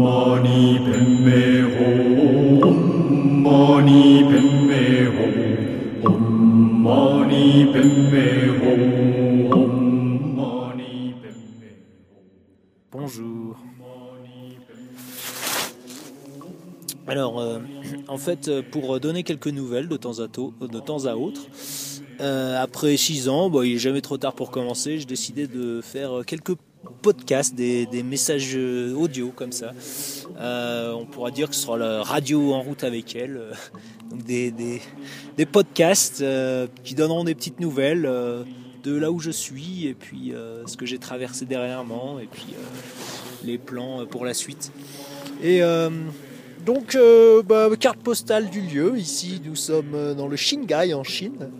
mani padme hum Om mani padme hum Om mani padme hum Om mani padme Bonjour. Alors, euh, en fait, euh, pour donner quelques nouvelles de temps à, tôt- de temps à autre, euh, après six ans, bon, il n'est jamais trop tard pour commencer, j'ai décidé de faire quelques podcasts, des, messages euh, audio comme ça. Euh, on pourra dire que ce sera la radio en route avec elle. donc des, des, podcasts euh, qui donneront des petites nouvelles de là où je suis et puis ce que j'ai traversé dernièrement et puis les plans pour la suite. Et donc, bah, carte postale du lieu. Ici, nous sommes dans le Qinghai en Chine.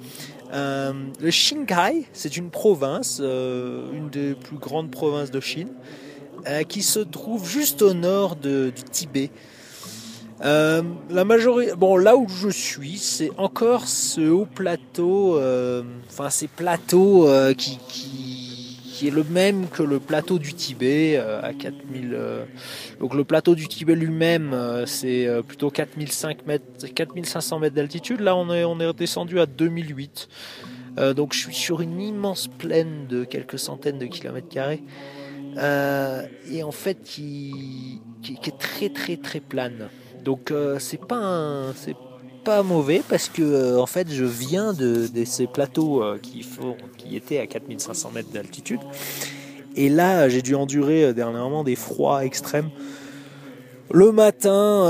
Euh, le Qinghai, c'est une province, euh, une des plus grandes provinces de Chine, euh, qui se trouve juste au nord du Tibet. La majorité, bon, là où je suis, c'est encore ce haut plateau, enfin ces plateaux qui, qui est le même que le plateau du Tibet euh, à 4000. euh, donc le plateau du Tibet lui-même, euh, c'est plutôt 4005 mètres, 4500 mètres d'altitude. Là, on est, on est redescendu à 2008. Euh, donc je suis sur une immense plaine de quelques centaines de kilomètres carrés. Et en fait qui, qui, est très très très plane. Donc c'est pas un- pas mauvais parce que euh, en fait je viens de, ces plateaux euh, qui étaient à 4500 mètres d'altitude et là j'ai dû endurer euh, dernièrement des froids extrêmes. Le matin,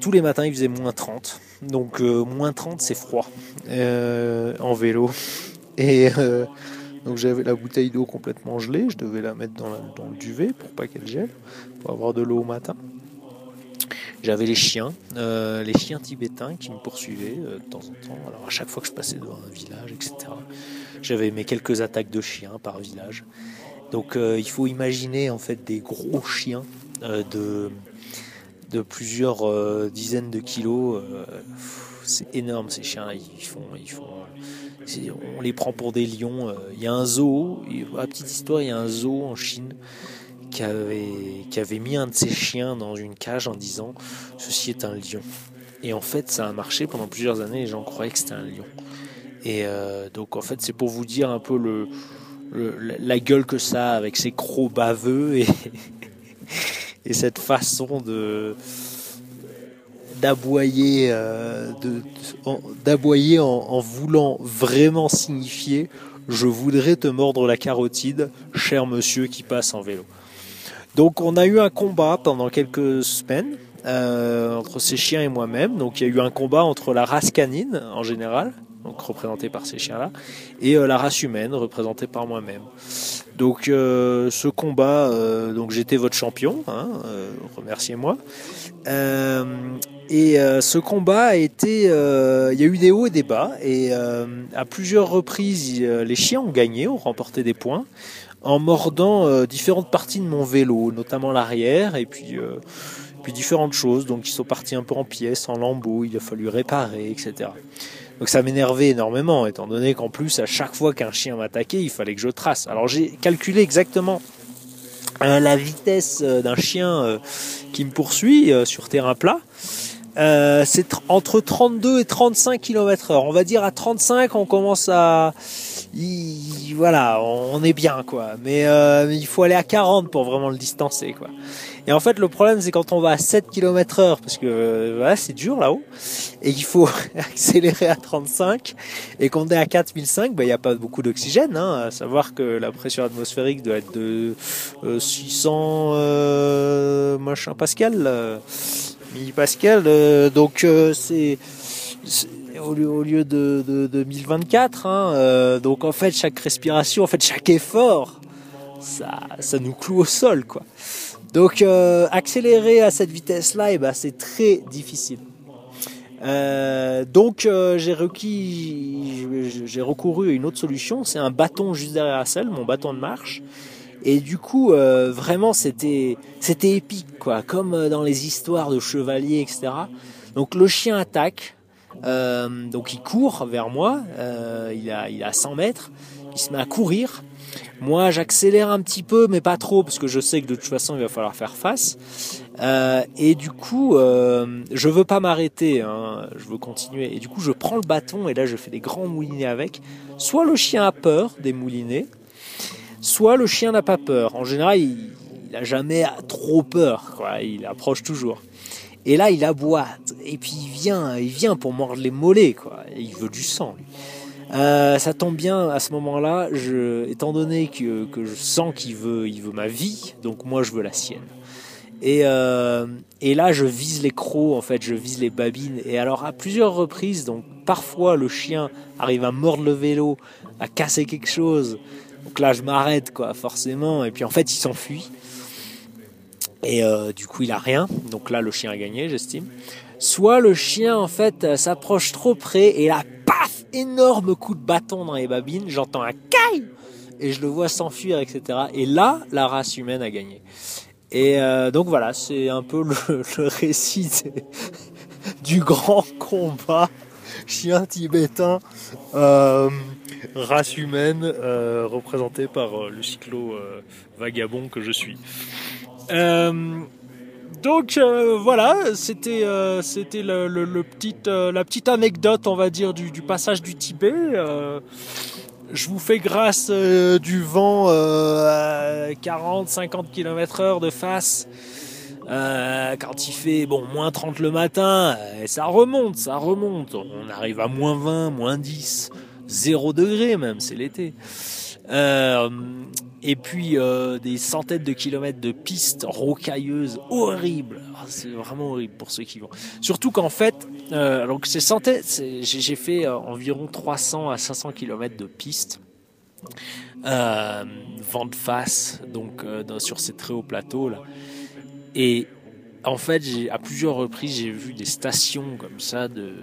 tous les matins il faisait moins 30. Donc moins 30 c'est froid en vélo. Et donc j'avais la bouteille d'eau complètement gelée, je devais la mettre dans, dans le duvet pour pas qu'elle gèle, pour avoir de l'eau au matin. J'avais les chiens, euh, les chiens tibétains qui me poursuivaient euh, de temps en temps. Alors à chaque fois que je passais devant un village, etc. J'avais mes quelques attaques de chiens par village. Donc euh, il faut imaginer en fait des gros chiens de, plusieurs dizaines de kilos. c'est énorme ces chiens. Ils font, ils font, on les prend pour des lions. Il y a un zoo, la petite histoire, il y a un zoo en Chine qui avait, mis un de ses chiens dans une cage en disant ceci est un lion. Et en fait, ça a marché pendant plusieurs années. Les gens croyaient que c'était un lion. Et euh, donc, en fait, c'est pour vous dire un peu le, la- gueule que ça a avec ses crocs baveux et, et cette façon de d'aboyer euh, d'aboyer en voulant vraiment signifier je voudrais te mordre la carotide cher monsieur qui passe en vélo donc on a eu un combat pendant quelques semaines euh, entre ces chiens et moi-même. Donc il y a eu un combat entre la race canine en général donc représentée par ces chiens là et euh, la race humaine représentée par moi-même. Donc euh, ce combat euh, donc j'étais votre champion hein, remerciez-moi. Et ce combat a été, il y a eu des hauts et des bas, et à plusieurs reprises, les chiens ont gagné, ont remporté des points, en mordant euh, différentes parties de mon vélo, notamment l'arrière, et puis, euh, puis différentes choses. Donc ils sont partis un peu en pièces, en lambeaux, il a fallu réparer, etc. Donc ça m'énervait énormément, étant donné qu'en plus, à chaque fois qu'un chien m'attaquait, il fallait que je trace. Alors j'ai calculé exactement euh, la vitesse d'un chien qui me poursuit sur terrain plat. Euh, c'est tr- entre 32 et 35 km heure. On va dire à 35, on commence à, il- voilà, on est bien quoi. Mais euh, il faut aller à 40 pour vraiment le distancer quoi. Et en fait, le problème c'est quand on va à 7 km heure, parce que euh, voilà, c'est dur là-haut, et qu'il faut accélérer à 35, et qu'on est à 4005, bah, il n'y a pas beaucoup d'oxygène. Hein, à savoir que la pression atmosphérique doit être de euh, 600 euh, machin Pascal. Millipascal. euh, donc euh, c'est au lieu, au lieu de, de, de 1024. Hein, euh, donc en fait chaque respiration, en fait chaque effort, ça, ça nous cloue au sol quoi. Donc accélérer à cette vitesse-là, et ben c'est très difficile. Donc j'ai requis, j'ai recouru à une autre solution, c'est un bâton juste derrière la selle, mon bâton de marche. Et du coup, euh, vraiment, c'était c'était épique, quoi, comme euh, dans les histoires de chevaliers, etc. Donc le chien attaque, euh, donc il court vers moi, il a il a 100 mètres, il se met à courir. Moi, j'accélère un petit peu, mais pas trop, parce que je sais que de toute façon, il va falloir faire face. Et du coup, euh, je veux pas m'arrêter, hein, je veux continuer. Et du coup, je prends le bâton et là, je fais des grands moulinets avec. Soit le chien a peur des moulinets, soit le chien n'a pas peur. En général, il, il a jamais trop peur. Il approche toujours. Et là, il aboie. Et puis il vient, il vient pour mordre les mollets, il veut du sang. Lui. Euh, ça tombe bien à ce moment-là, étant donné que, que je sens qu'il veut, il veut ma vie, donc moi je veux la sienne. Et, euh, et là, je vise les crocs, en fait, je vise les babines. Et alors, à plusieurs reprises, donc parfois le chien arrive à mordre le vélo, à casser quelque chose. Donc là, je m'arrête, quoi, forcément. Et puis en fait, il s'enfuit. Et euh, du coup, il a rien. Donc là, le chien a gagné, j'estime. Soit le chien, en fait, s'approche trop près et là, paf, énorme coup de bâton dans les babines. J'entends un caille et je le vois s'enfuir, etc. Et là, la race humaine a gagné. Et euh, donc voilà, c'est un peu le récit du grand combat chien tibétain, euh, race humaine, euh, représentée par euh, le cyclo euh, vagabond que je suis. Donc voilà, c'était c'était le, petite, la petite anecdote, on va dire, du, passage du Tibet je vous fais grâce du vent à 40-50 km heure de face. Euh, quand il fait bon moins 30 le matin, et ça remonte, ça remonte. On arrive à moins 20, moins 10, 0 degré même, c'est l'été. Euh, et puis euh, des centaines de kilomètres de pistes rocailleuses horribles. Ah, c'est vraiment horrible pour ceux qui vont. Surtout qu'en fait, euh, donc ces centaines, j'ai fait euh, environ 300 à 500 kilomètres de pistes. Euh, vent de face, donc euh, sur ces très hauts plateaux là. Et en fait, à plusieurs reprises, j'ai vu des stations comme ça de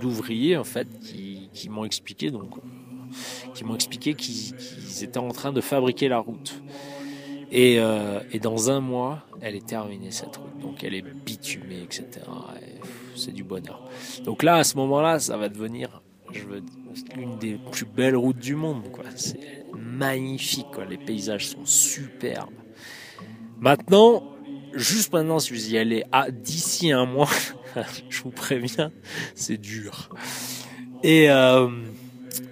d'ouvriers en fait qui, qui m'ont expliqué donc qui m'ont expliqué qu'ils étaient en train de fabriquer la route. Et, euh, et dans un mois, elle est terminée cette route. Donc elle est bitumée, etc. C'est du bonheur. Donc là, à ce moment-là, ça va devenir je veux, une des plus belles routes du monde. C'est magnifique. Les paysages sont superbes. Maintenant, juste maintenant, si vous y allez à d'ici un mois, je vous préviens, c'est dur. Et euh,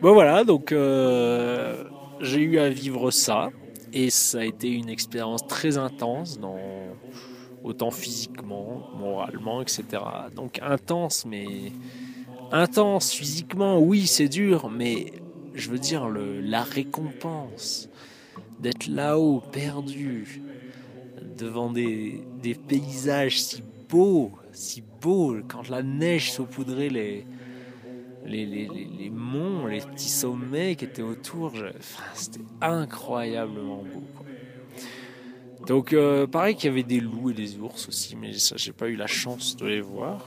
bon voilà, donc euh, j'ai eu à vivre ça et ça a été une expérience très intense dans autant physiquement, moralement, etc. Donc intense, mais intense physiquement, oui, c'est dur, mais je veux dire la récompense d'être là-haut, perdu, devant des, des paysages si beaux, si beaux, quand la neige saupoudrait les, les, les, les, monts, les petits sommets qui étaient autour, enfin, c'était incroyablement beau. Donc, euh, pareil qu'il y avait des loups et des ours aussi, mais ça, j'ai pas eu la chance de les voir.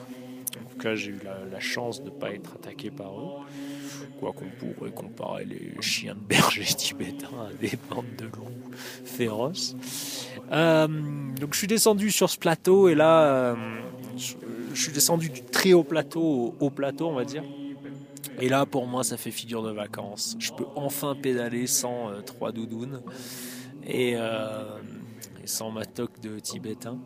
En tout cas, j'ai eu la, la chance de ne pas être attaqué par eux. Quoi qu'on pourrait comparer les chiens de berger tibétains à des bandes de loups féroces. Euh, donc, je suis descendu sur ce plateau et là, euh, je, suis descendu du très haut plateau au haut plateau, on va dire. Et là, pour moi, ça fait figure de vacances. Je peux enfin pédaler sans euh, trois doudounes et, et sans ma toque de tibétain.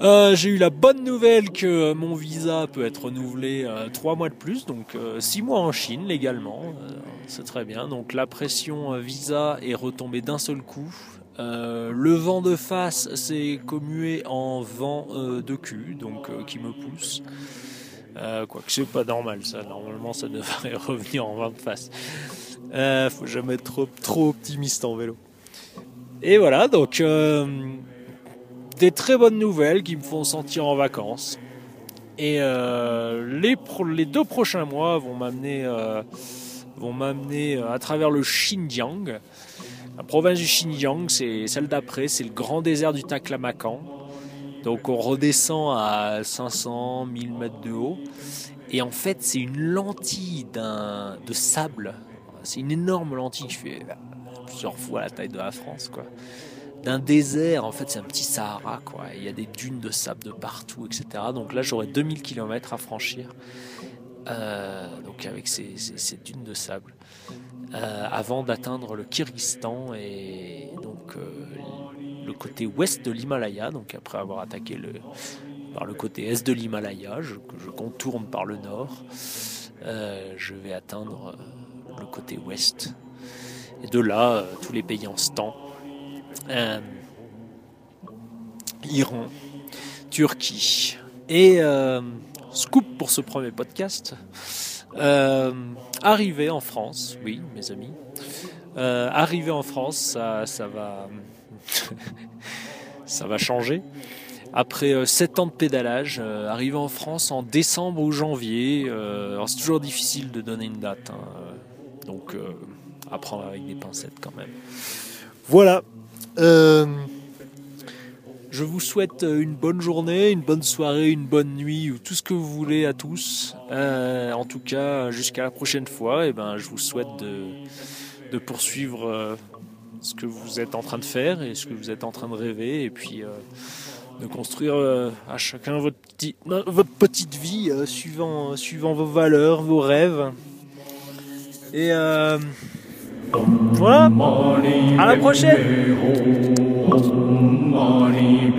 Euh, j'ai eu la bonne nouvelle que mon visa peut être renouvelé euh, trois mois de plus, donc euh, six mois en Chine légalement, euh, c'est très bien. Donc la pression euh, visa est retombée d'un seul coup. Euh, le vent de face s'est commué en vent euh, de cul, donc euh, qui me pousse. Euh, Quoique c'est pas normal, ça. Normalement, ça devrait revenir en vent de face. Euh, faut jamais être trop, optimiste en vélo. Et voilà, donc euh, des très bonnes nouvelles qui me font sentir en vacances. Et euh, les, deux prochains mois vont m'amener euh, vont euh, à travers le Xinjiang. La province du Xinjiang, c'est celle d'après, c'est le grand désert du Taklamakan. Donc on redescend à 500, 1000 mètres de haut. Et en fait, c'est une lentille de sable. C'est une énorme lentille qui fait plusieurs fois la taille de la France, quoi d'un désert, en fait c'est un petit Sahara quoi, il y a des dunes de sable de partout, etc. Donc là j'aurais 2000 km à franchir, euh, donc avec ces, dunes de sable. euh, avant d'atteindre le Kyrgyzstan et donc euh, le côté ouest de l'Himalaya. Donc après avoir attaqué le, par le côté est de l'Himalaya, je, contourne par le nord, je vais atteindre le côté ouest. Et de là, tous les pays en stand. Iran, Turquie. Et scoop pour ce premier podcast. Euh, arriver en France, oui, mes amis. Euh, arriver en France, ça, va, ça va changer. Après 7 euh, ans de pédalage, euh, arriver en France en décembre ou janvier, c'est toujours difficile de donner une date, hein, donc à avec des pincettes quand même. Voilà. Je vous souhaite euh, une bonne journée, une bonne soirée, une bonne nuit ou tout ce que vous voulez à tous. Euh, en tout cas, jusqu'à la prochaine fois, et eh ben, je vous souhaite de, poursuivre euh, ce que vous êtes en train de faire et ce que vous êtes en train de rêver et puis de construire à chacun votre, petit, votre petite vie suivant, suivant vos valeurs, vos rêves. Et voilà, à la prochaine. Mani